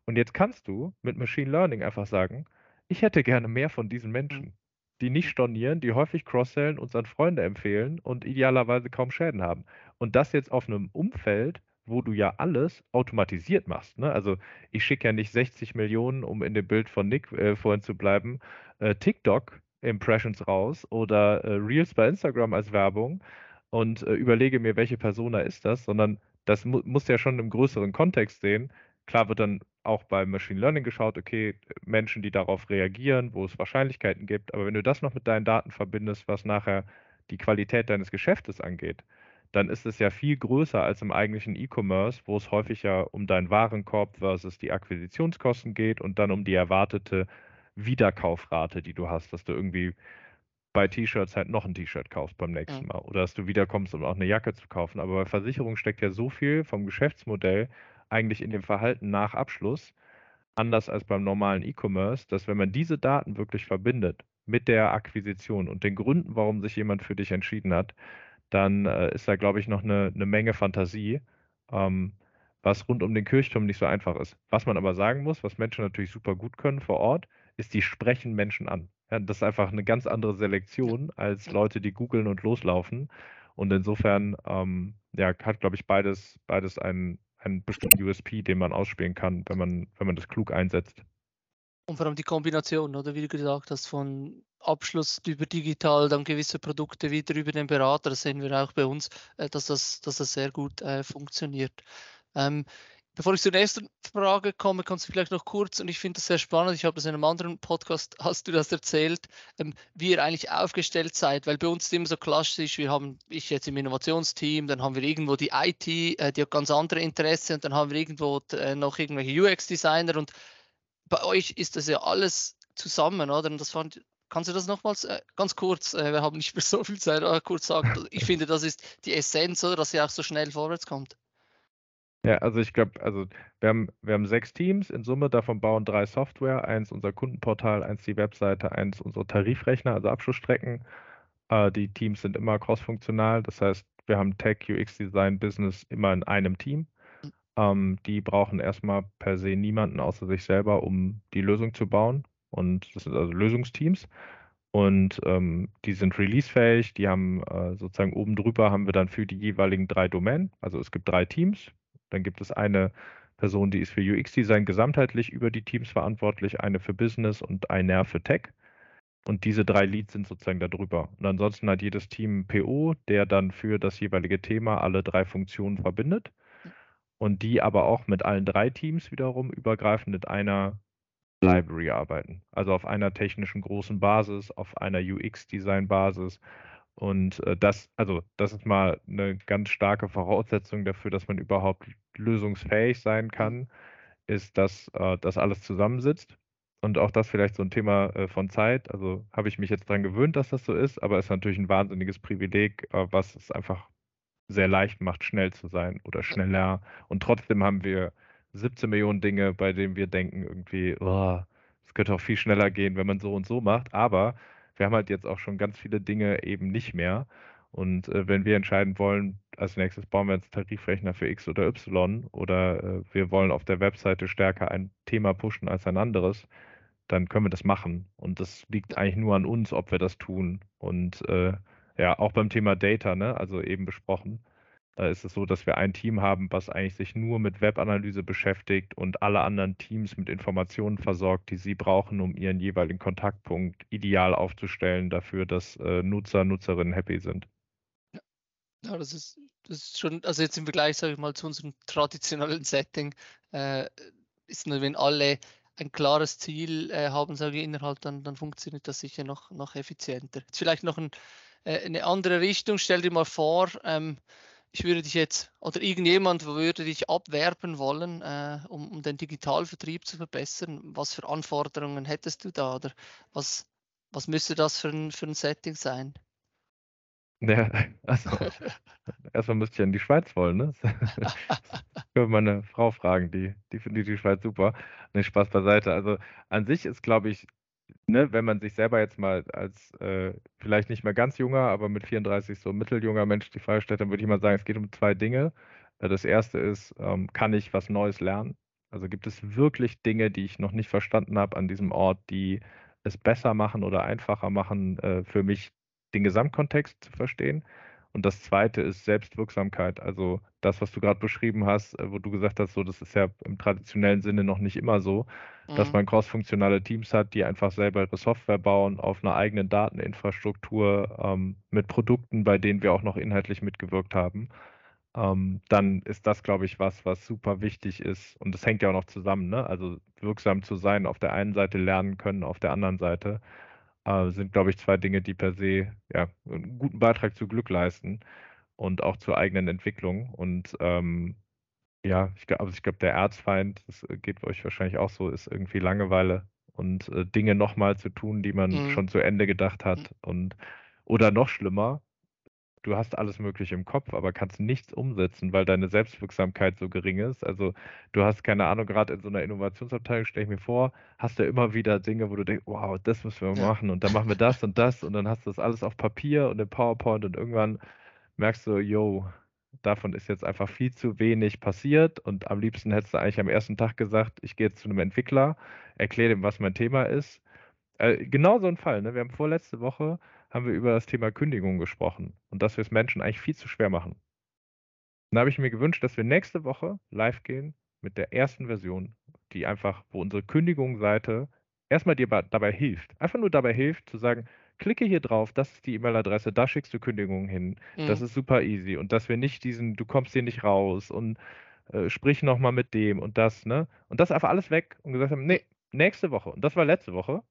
C: Und jetzt kannst du mit Machine Learning einfach sagen, ich hätte gerne mehr von diesen Menschen, die nicht stornieren, die häufig cross-sellen, uns an Freunde empfehlen und idealerweise kaum Schäden haben. Und das jetzt auf einem Umfeld, wo du ja alles automatisiert machst. Ne? Also ich schicke ja nicht 60 Millionen, um in dem Bild von Nick äh, vorhin zu bleiben, äh, TikTok-Impressions raus oder äh, Reels bei Instagram als Werbung und äh, überlege mir, welche Persona ist das, sondern das mu muss ja schon im größeren Kontext sehen. Klar wird dann auch beim Machine Learning geschaut, okay, Menschen, die darauf reagieren, wo es Wahrscheinlichkeiten gibt, aber wenn du das noch mit deinen Daten verbindest, was nachher die Qualität deines Geschäftes angeht, dann ist es ja viel größer als im eigentlichen E-Commerce, wo es häufig ja um deinen Warenkorb versus die Akquisitionskosten geht und dann um die erwartete Wiederkaufrate, die du hast, dass du irgendwie bei T-Shirts halt noch ein T-Shirt kaufst beim nächsten Mal oder dass du wiederkommst, um auch eine Jacke zu kaufen. Aber bei Versicherung steckt ja so viel vom Geschäftsmodell eigentlich in dem Verhalten nach Abschluss, anders als beim normalen E-Commerce, dass wenn man diese Daten wirklich verbindet mit der Akquisition und den Gründen, warum sich jemand für dich entschieden hat, dann äh, ist da, glaube ich, noch eine, eine Menge Fantasie, ähm, was rund um den Kirchturm nicht so einfach ist. Was man aber sagen muss, was Menschen natürlich super gut können vor Ort, ist, die sprechen Menschen an. Ja, das ist einfach eine ganz andere Selektion als Leute, die googeln und loslaufen. Und insofern ähm, ja, hat, glaube ich, beides, beides einen, einen bestimmten USP, den man ausspielen kann, wenn man, wenn man das klug einsetzt.
A: Und vor allem die Kombination, oder wie du gesagt hast, von Abschluss über digital, dann gewisse Produkte wieder über den Berater, das sehen wir auch bei uns, äh, dass, das, dass das sehr gut äh, funktioniert. Ähm, Bevor ich zur nächsten Frage komme, kannst du vielleicht noch kurz, und ich finde das sehr spannend, ich habe das in einem anderen Podcast, hast du das erzählt, ähm, wie ihr eigentlich aufgestellt seid, weil bei uns ist immer so klassisch, wir haben, ich jetzt im Innovationsteam, dann haben wir irgendwo die IT, äh, die hat ganz andere Interessen und dann haben wir irgendwo äh, noch irgendwelche UX-Designer und bei euch ist das ja alles zusammen, oder? Und das fand, Kannst du das nochmals äh, ganz kurz, äh, wir haben nicht mehr so viel Zeit, aber kurz sagen. Ich finde, das ist die Essenz, oder, dass ihr auch so schnell vorwärts kommt.
C: Ja, also ich glaube, also wir haben, wir haben sechs Teams in Summe, davon bauen drei Software, eins unser Kundenportal, eins die Webseite, eins unsere Tarifrechner, also Abschlussstrecken. Äh, die Teams sind immer crossfunktional, das heißt, wir haben Tech, UX Design, Business immer in einem Team. Ähm, die brauchen erstmal per se niemanden außer sich selber, um die Lösung zu bauen. Und das sind also Lösungsteams. Und ähm, die sind releasefähig, die haben äh, sozusagen oben drüber haben wir dann für die jeweiligen drei Domänen. Also es gibt drei Teams, dann gibt es eine Person, die ist für UX-Design gesamtheitlich über die Teams verantwortlich, eine für Business und eine für Tech. Und diese drei Leads sind sozusagen darüber. Und ansonsten hat jedes Team PO, der dann für das jeweilige Thema alle drei Funktionen verbindet. Und die aber auch mit allen drei Teams wiederum übergreifend mit einer Library arbeiten. Also auf einer technischen großen Basis, auf einer UX-Design-Basis und äh, das, also das ist mal eine ganz starke Voraussetzung dafür, dass man überhaupt lösungsfähig sein mhm. kann, ist, dass äh, das alles zusammensitzt. Und auch das vielleicht so ein Thema äh, von Zeit. Also habe ich mich jetzt daran gewöhnt, dass das so ist, aber es ist natürlich ein wahnsinniges Privileg, was es einfach sehr leicht macht, schnell zu sein oder schneller. Und trotzdem haben wir 17 Millionen Dinge, bei denen wir denken, irgendwie, oh, es könnte auch viel schneller gehen, wenn man so und so macht. Aber wir haben halt jetzt auch schon ganz viele Dinge eben nicht mehr. Und äh, wenn wir entscheiden wollen, als nächstes bauen wir jetzt Tarifrechner für X oder Y oder äh, wir wollen auf der Webseite stärker ein Thema pushen als ein anderes, dann können wir das machen. Und das liegt eigentlich nur an uns, ob wir das tun. Und äh, ja, auch beim Thema Data, ne, also eben besprochen, ist es so, dass wir ein Team haben, was eigentlich sich nur mit Webanalyse beschäftigt und alle anderen Teams mit Informationen versorgt, die sie brauchen, um ihren jeweiligen Kontaktpunkt ideal aufzustellen dafür, dass äh, Nutzer, Nutzerinnen happy sind.
A: Ja, das ist, das ist schon, also jetzt im Vergleich, sage ich mal, zu unserem traditionellen Setting, äh, ist nur, wenn alle ein klares Ziel äh, haben, sage ich, innerhalb, dann, dann funktioniert das sicher noch, noch effizienter. Jetzt vielleicht noch ein, äh, eine andere Richtung. Stell dir mal vor, ähm, ich würde dich jetzt oder irgendjemand würde dich abwerben wollen, äh, um, um, den Digitalvertrieb zu verbessern. Was für Anforderungen hättest du da oder was, was müsste das für ein, für ein Setting sein?
C: Ja, also erstmal müsste ich in die Schweiz wollen, ne? ich würde meine Frau fragen, die, die findet die Schweiz super. Nee, Spaß beiseite. Also an sich ist, glaube ich, ne, wenn man sich selber jetzt mal als äh, vielleicht nicht mehr ganz junger, aber mit 34 so mitteljunger Mensch die Frage stellt, dann würde ich mal sagen, es geht um zwei Dinge. Äh, das erste ist, ähm, kann ich was Neues lernen? Also gibt es wirklich Dinge, die ich noch nicht verstanden habe an diesem Ort, die es besser machen oder einfacher machen, äh, für mich den Gesamtkontext zu verstehen? Und das zweite ist Selbstwirksamkeit. Also das, was du gerade beschrieben hast, äh, wo du gesagt hast, so, das ist ja im traditionellen Sinne noch nicht immer so, mhm. dass man crossfunktionale Teams hat, die einfach selber ihre Software bauen auf einer eigenen Dateninfrastruktur ähm, mit Produkten, bei denen wir auch noch inhaltlich mitgewirkt haben. Ähm, dann ist das, glaube ich, was, was super wichtig ist. Und das hängt ja auch noch zusammen, ne? Also wirksam zu sein, auf der einen Seite lernen können, auf der anderen Seite äh, sind, glaube ich, zwei Dinge, die per se ja, einen guten Beitrag zu Glück leisten und auch zur eigenen Entwicklung. Und ähm, ja, ich, also ich glaube, der Erzfeind, das geht euch wahrscheinlich auch so, ist irgendwie Langeweile und äh, Dinge nochmal zu tun, die man mhm. schon zu Ende gedacht hat. Mhm. Und oder noch schlimmer, du hast alles Mögliche im Kopf, aber kannst nichts umsetzen, weil deine Selbstwirksamkeit so gering ist. Also du hast keine Ahnung, gerade in so einer Innovationsabteilung, stelle ich mir vor, hast du immer wieder Dinge, wo du denkst, wow, das müssen wir machen und dann machen wir das und das und dann hast du das alles auf Papier und im PowerPoint und irgendwann merkst du, yo, davon ist jetzt einfach viel zu wenig passiert und am liebsten hättest du eigentlich am ersten Tag gesagt, ich gehe jetzt zu einem Entwickler, erkläre dem, was mein Thema ist. Äh, genau so ein Fall. Ne? Wir haben vorletzte Woche haben wir über das Thema Kündigung gesprochen und dass wir es Menschen eigentlich viel zu schwer machen. Dann habe ich mir gewünscht, dass wir nächste Woche live gehen mit der ersten Version, die einfach, wo unsere Kündigungsseite erstmal dir dabei hilft. Einfach nur dabei hilft, zu sagen, klicke hier drauf, das ist die E-Mail-Adresse, da schickst du Kündigungen hin. Mhm. Das ist super easy. Und dass wir nicht diesen, du kommst hier nicht raus und äh, sprich nochmal mit dem und das, ne? Und das einfach alles weg und gesagt haben, nee, nächste Woche. Und das war letzte Woche.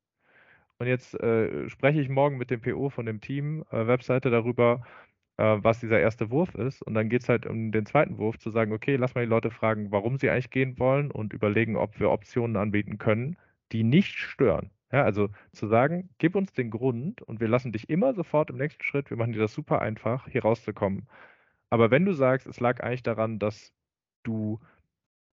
C: Und jetzt äh, spreche ich morgen mit dem PO von dem Team, äh, Webseite darüber, äh, was dieser erste Wurf ist. Und dann geht es halt um den zweiten Wurf, zu sagen, okay, lass mal die Leute fragen, warum sie eigentlich gehen wollen und überlegen, ob wir Optionen anbieten können, die nicht stören. Ja, also zu sagen, gib uns den Grund und wir lassen dich immer sofort im nächsten Schritt, wir machen dir das super einfach, hier rauszukommen. Aber wenn du sagst, es lag eigentlich daran, dass du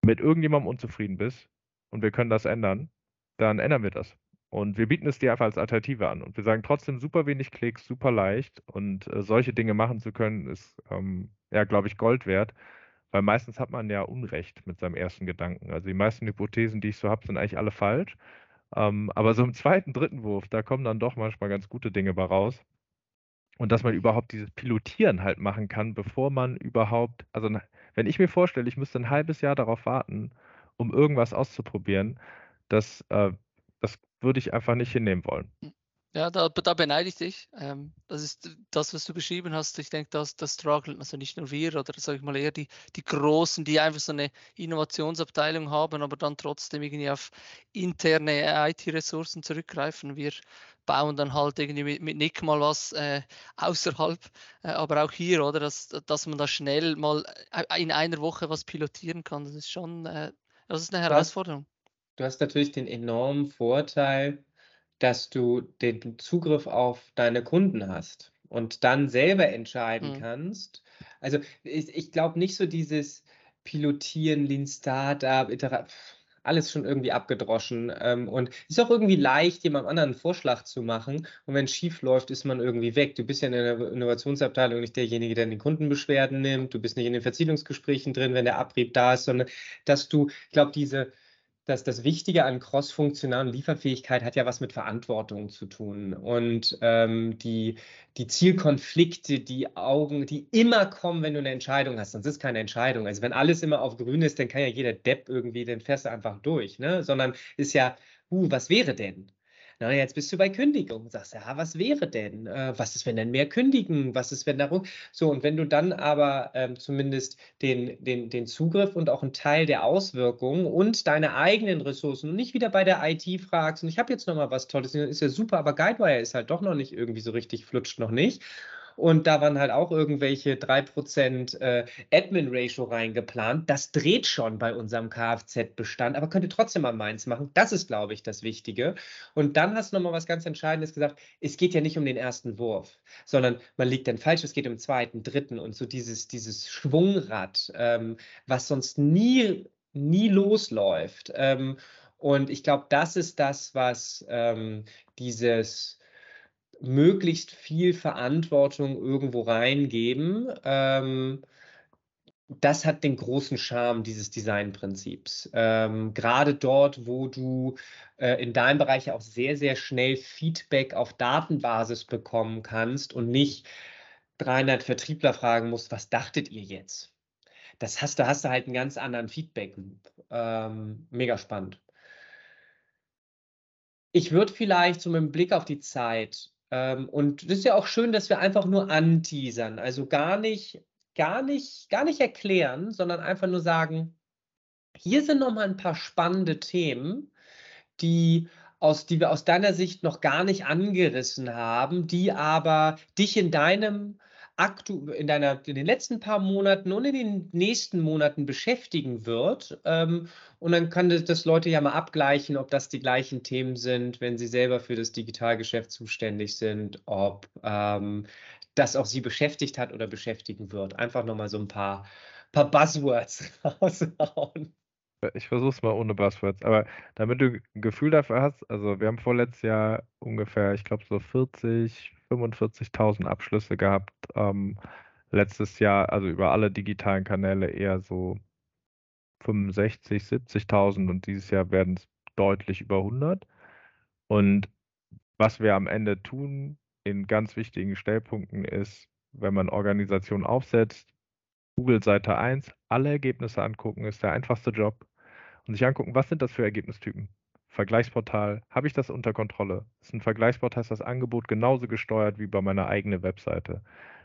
C: mit irgendjemandem unzufrieden bist und wir können das ändern, dann ändern wir das. Und wir bieten es dir einfach als Alternative an. Und wir sagen trotzdem super wenig Klicks, super leicht. Und äh, solche Dinge machen zu können, ist, ähm, ja, glaube ich, Gold wert. Weil meistens hat man ja Unrecht mit seinem ersten Gedanken. Also die meisten Hypothesen, die ich so habe, sind eigentlich alle falsch. Ähm, aber so im zweiten, dritten Wurf, da kommen dann doch manchmal ganz gute Dinge bei raus. Und dass man überhaupt dieses Pilotieren halt machen kann, bevor man überhaupt, also wenn ich mir vorstelle, ich müsste ein halbes Jahr darauf warten, um irgendwas auszuprobieren, das, äh, das würde ich einfach nicht hinnehmen wollen. Hm.
A: Ja, da, da beneide ich dich. Ähm, das ist das, was du beschrieben hast. Ich denke, dass das strugglen, also nicht nur wir oder sage ich mal eher die, die Großen, die einfach so eine Innovationsabteilung haben, aber dann trotzdem irgendwie auf interne IT-Ressourcen zurückgreifen. Wir bauen dann halt irgendwie mit, mit Nick mal was äh, außerhalb, äh, aber auch hier, oder, dass, dass man da schnell mal äh, in einer Woche was pilotieren kann. Das ist schon, äh, das ist eine Herausforderung.
B: Du hast natürlich den enormen Vorteil, dass du den Zugriff auf deine Kunden hast und dann selber entscheiden mhm. kannst. Also ich, ich glaube nicht so dieses Pilotieren, Lean Startup, alles schon irgendwie abgedroschen. Ähm, und es ist auch irgendwie leicht, jemandem anderen einen Vorschlag zu machen. Und wenn es schief läuft, ist man irgendwie weg. Du bist ja in der Innovationsabteilung nicht derjenige, der den Kundenbeschwerden nimmt. Du bist nicht in den Verzielungsgesprächen drin, wenn der Abrieb da ist, sondern dass du, ich glaube, diese dass das Wichtige an cross-funktionalen Lieferfähigkeit hat ja was mit Verantwortung zu tun. Und ähm, die, die Zielkonflikte, die Augen, die immer kommen, wenn du eine Entscheidung hast, sonst ist keine Entscheidung. Also wenn alles immer auf grün ist, dann kann ja jeder Depp irgendwie, den fährst du einfach durch, ne? Sondern ist ja, uh, was wäre denn? Na, jetzt bist du bei Kündigung. Sagst, ja, was wäre denn? Äh, was ist, wenn dann mehr kündigen? Was ist, wenn darum? So, und wenn du dann aber ähm, zumindest den, den, den Zugriff und auch einen Teil der Auswirkungen und deine eigenen Ressourcen und nicht wieder bei der IT fragst, und ich habe jetzt noch mal was Tolles, ist ja super, aber Guidewire ist halt doch noch nicht irgendwie so richtig, flutscht noch nicht. Und da waren halt auch irgendwelche 3% äh, Admin-Ratio reingeplant. Das dreht schon bei unserem Kfz-Bestand, aber könnte trotzdem mal meins machen. Das ist, glaube ich, das Wichtige. Und dann hast du nochmal was ganz Entscheidendes gesagt. Es geht ja nicht um den ersten Wurf, sondern man liegt dann falsch. Es geht um den zweiten, dritten und so dieses, dieses Schwungrad, ähm, was sonst nie, nie losläuft. Ähm, und ich glaube, das ist das, was ähm, dieses möglichst viel Verantwortung irgendwo reingeben. Ähm, das hat den großen Charme dieses Designprinzips. Ähm, Gerade dort, wo du äh, in deinem Bereich auch sehr, sehr schnell Feedback auf Datenbasis bekommen kannst und nicht 300 Vertriebler fragen musst, was dachtet ihr jetzt? Das hast du, hast du halt einen ganz anderen Feedback-Loop. Ähm, mega spannend. Ich würde vielleicht so mit dem Blick auf die Zeit ähm, und das ist ja auch schön, dass wir einfach nur anteasern, also gar nicht, gar nicht, gar nicht erklären, sondern einfach nur sagen, hier sind nochmal ein paar spannende Themen, die aus, die wir aus deiner Sicht noch gar nicht angerissen haben, die aber dich in deinem aktu in, deiner, in den letzten paar Monaten und in den nächsten Monaten beschäftigen wird. Ähm, und dann kann das, das, Leute ja mal abgleichen, ob das die gleichen Themen sind, wenn sie selber für das Digitalgeschäft zuständig sind, ob ähm, das auch sie beschäftigt hat oder beschäftigen wird. Einfach nochmal so ein paar, paar Buzzwords raushauen.
C: Ich versuche es mal ohne Buzzwords, aber damit du ein Gefühl dafür hast, also wir haben vorletztes Jahr ungefähr, ich glaube so 40, 45.000 Abschlüsse gehabt. Ähm, letztes Jahr, also über alle digitalen Kanäle eher so 65, 70.000 und dieses Jahr werden es deutlich über 100. Und was wir am Ende tun in ganz wichtigen Stellpunkten ist, wenn man Organisation aufsetzt, Google Seite 1, alle Ergebnisse angucken, ist der einfachste Job. Und sich angucken, was sind das für Ergebnistypen? Vergleichsportal, habe ich das unter Kontrolle? Ist ein Vergleichsportal, ist das Angebot genauso gesteuert wie bei meiner eigenen Webseite?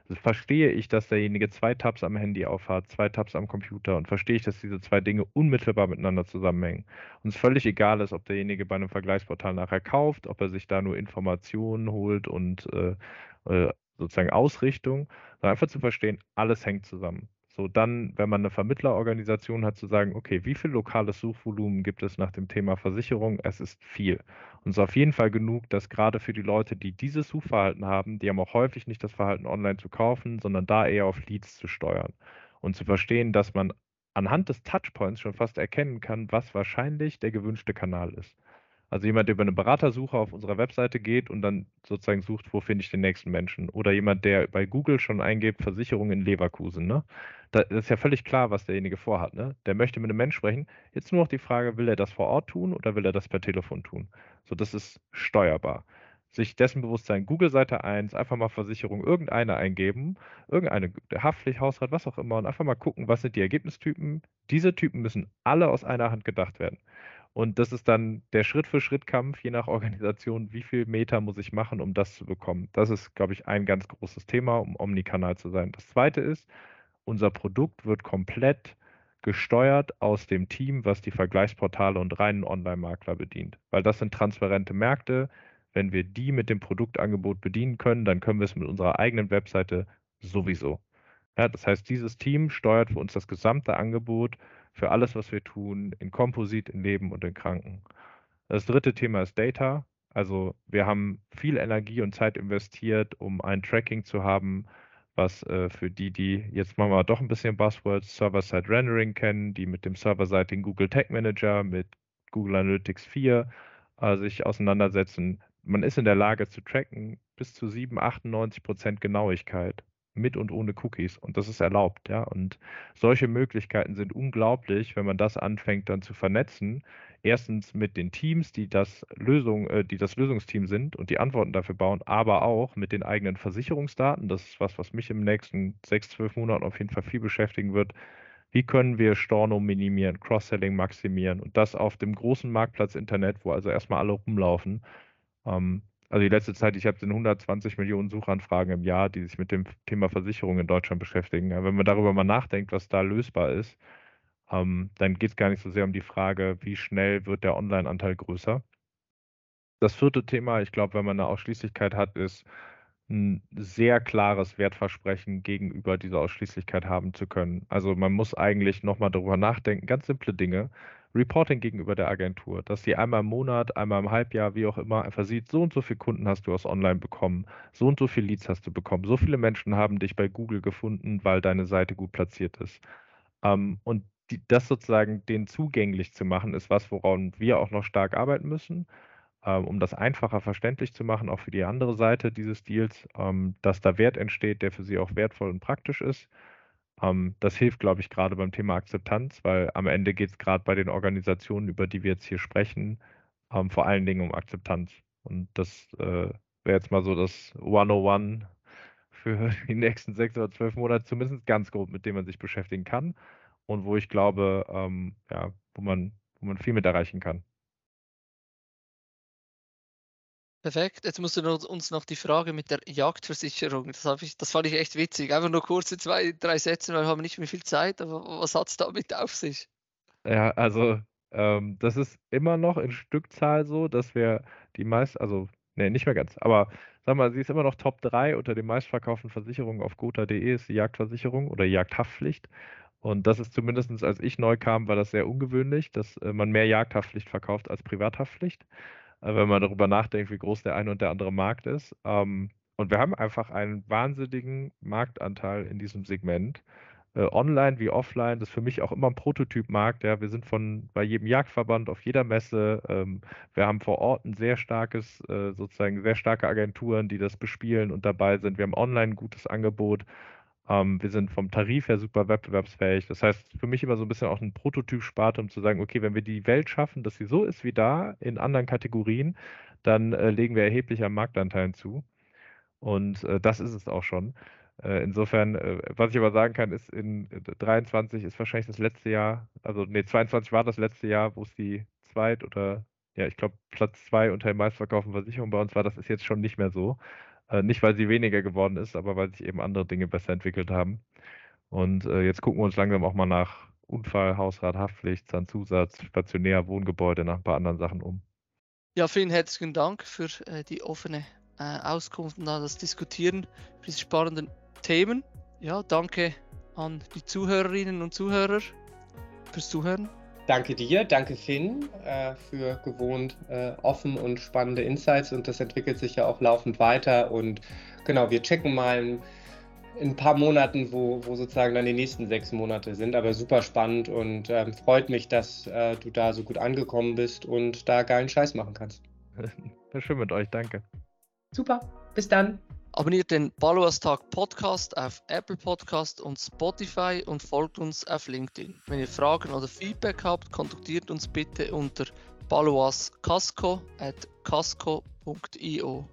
C: Also verstehe ich, dass derjenige zwei Tabs am Handy aufhat, zwei Tabs am Computer und verstehe ich, dass diese zwei Dinge unmittelbar miteinander zusammenhängen. Und es völlig egal ist, ob derjenige bei einem Vergleichsportal nachher kauft, ob er sich da nur Informationen holt und äh, äh, sozusagen Ausrichtung, sondern einfach zu verstehen, alles hängt zusammen. So dann, wenn man eine Vermittlerorganisation hat, zu sagen, okay, wie viel lokales Suchvolumen gibt es nach dem Thema Versicherung? Es ist viel. Und es ist auf jeden Fall genug, dass gerade für die Leute, die dieses Suchverhalten haben, die haben auch häufig nicht das Verhalten, online zu kaufen, sondern da eher auf Leads zu steuern und zu verstehen, dass man anhand des Touchpoints schon fast erkennen kann, was wahrscheinlich der gewünschte Kanal ist. Also jemand, der über eine Beratersuche auf unserer Webseite geht und dann sozusagen sucht, wo finde ich den nächsten Menschen. Oder jemand, der bei Google schon eingibt, Versicherung in Leverkusen. Ne? Da ist ja völlig klar, was derjenige vorhat. Ne? Der möchte mit einem Menschen sprechen. Jetzt nur noch die Frage, will er das vor Ort tun oder will er das per Telefon tun? So, das ist steuerbar. Sich dessen bewusst sein, Google-Seite 1, einfach mal Versicherung irgendeine eingeben, irgendeine Haftpflicht, Hausrat, was auch immer, und einfach mal gucken, was sind die Ergebnistypen. Diese Typen müssen alle aus einer Hand gedacht werden. Und das ist dann der Schritt-für-Schritt-Kampf, je nach Organisation, wie viel Meter muss ich machen, um das zu bekommen. Das ist, glaube ich, ein ganz großes Thema, um omnikanal zu sein. Das zweite ist, unser Produkt wird komplett gesteuert aus dem Team, was die Vergleichsportale und reinen Online-Makler bedient. Weil das sind transparente Märkte. Wenn wir die mit dem Produktangebot bedienen können, dann können wir es mit unserer eigenen Webseite sowieso. Ja, das heißt, dieses Team steuert für uns das gesamte Angebot für alles, was wir tun, in Komposit, in Leben und in Kranken. Das dritte Thema ist Data. Also wir haben viel Energie und Zeit investiert, um ein Tracking zu haben, was äh, für die, die jetzt machen wir doch ein bisschen Buzzwords, Server-Side Rendering kennen, die mit dem serverseitigen Google Tag Manager, mit Google Analytics 4 äh, sich auseinandersetzen. Man ist in der Lage zu tracken bis zu 7, 98 Prozent Genauigkeit mit und ohne Cookies und das ist erlaubt, ja. Und solche Möglichkeiten sind unglaublich, wenn man das anfängt dann zu vernetzen. Erstens mit den Teams, die das Lösung, äh, die das Lösungsteam sind und die Antworten dafür bauen, aber auch mit den eigenen Versicherungsdaten. Das ist was, was mich im nächsten sechs, zwölf Monaten auf jeden Fall viel beschäftigen wird. Wie können wir Storno minimieren, Cross-Selling maximieren und das auf dem großen Marktplatz Internet, wo also erstmal alle rumlaufen. Ähm, also die letzte Zeit, ich habe 120 Millionen Suchanfragen im Jahr, die sich mit dem Thema Versicherung in Deutschland beschäftigen. wenn man darüber mal nachdenkt, was da lösbar ist, ähm, dann geht es gar nicht so sehr um die Frage, wie schnell wird der Online-Anteil größer. Das vierte Thema, ich glaube, wenn man eine Ausschließlichkeit hat, ist ein sehr klares Wertversprechen gegenüber dieser Ausschließlichkeit haben zu können. Also man muss eigentlich nochmal darüber nachdenken, ganz simple Dinge. Reporting gegenüber der Agentur, dass sie einmal im Monat, einmal im Halbjahr, wie auch immer, einfach sieht, so und so viele Kunden hast du aus Online bekommen, so und so viele Leads hast du bekommen, so viele Menschen haben dich bei Google gefunden, weil deine Seite gut platziert ist. Ähm, und die, das sozusagen denen zugänglich zu machen, ist was, woran wir auch noch stark arbeiten müssen, ähm, um das einfacher verständlich zu machen, auch für die andere Seite dieses Deals, ähm, dass da Wert entsteht, der für sie auch wertvoll und praktisch ist. Ähm, das hilft, glaube ich, gerade beim Thema Akzeptanz, weil am Ende geht es gerade bei den Organisationen, über die wir jetzt hier sprechen, ähm, vor allen Dingen um Akzeptanz. Und das äh, wäre jetzt mal so das 101 für die nächsten sechs oder zwölf Monate, zumindest ganz grob, mit dem man sich beschäftigen kann und wo ich glaube, ähm, ja, wo man, wo man viel mit erreichen kann.
A: Perfekt. Jetzt musst du uns noch die Frage mit der Jagdversicherung. Das, ich, das fand ich echt witzig. Einfach nur kurze zwei, drei Sätze, weil wir haben nicht mehr viel Zeit. Aber was hat es damit auf sich?
C: Ja, also ähm, das ist immer noch in Stückzahl so, dass wir die meisten, also nee, nicht mehr ganz, aber sag mal, sie ist immer noch Top 3 unter den meistverkauften Versicherungen auf gotha.de ist die Jagdversicherung oder Jagdhaftpflicht. Und das ist zumindest, als ich neu kam, war das sehr ungewöhnlich, dass äh, man mehr Jagdhaftpflicht verkauft als Privathaftpflicht. Wenn man darüber nachdenkt, wie groß der eine und der andere Markt ist. Ähm, und wir haben einfach einen wahnsinnigen Marktanteil in diesem Segment. Äh, online wie offline, das ist für mich auch immer ein Prototypmarkt. Ja. Wir sind von bei jedem Jagdverband auf jeder Messe. Ähm, wir haben vor Ort ein sehr starkes, äh, sozusagen sehr starke Agenturen, die das bespielen und dabei sind. Wir haben online ein gutes Angebot. Ähm, wir sind vom Tarif her super wettbewerbsfähig. Das heißt, für mich immer so ein bisschen auch ein Prototyp-Sparte, um zu sagen, okay, wenn wir die Welt schaffen, dass sie so ist wie da in anderen Kategorien, dann äh, legen wir erheblich an Marktanteilen zu. Und äh, das ist es auch schon. Äh, insofern, äh, was ich aber sagen kann, ist in 23 ist wahrscheinlich das letzte Jahr, also nee, 22 war das letzte Jahr, wo es die zweit oder ja, ich glaube Platz zwei unter den meistverkauften Versicherungen bei uns war. Das ist jetzt schon nicht mehr so. Äh, nicht, weil sie weniger geworden ist, aber weil sich eben andere Dinge besser entwickelt haben. Und äh, jetzt gucken wir uns langsam auch mal nach Unfall, Hausrat, Haftpflicht, Zahnzusatz, stationär, Wohngebäude, nach ein paar anderen Sachen um.
A: Ja, vielen herzlichen Dank für äh, die offene Auskunft und das Diskutieren für diese spannenden Themen. Ja, danke an die Zuhörerinnen und Zuhörer fürs Zuhören.
B: Danke dir, danke Finn äh, für gewohnt äh, offen und spannende Insights und das entwickelt sich ja auch laufend weiter und genau, wir checken mal in, in ein paar Monaten, wo, wo sozusagen dann die nächsten sechs Monate sind, aber super spannend und ähm, freut mich, dass äh, du da so gut angekommen bist und da geilen Scheiß machen kannst.
C: War schön mit euch, danke.
B: Super, bis dann.
A: Abonniert den Baloas Tag Podcast auf Apple Podcast und Spotify und folgt uns auf LinkedIn. Wenn ihr Fragen oder Feedback habt, kontaktiert uns bitte unter baloascasco at casco.io.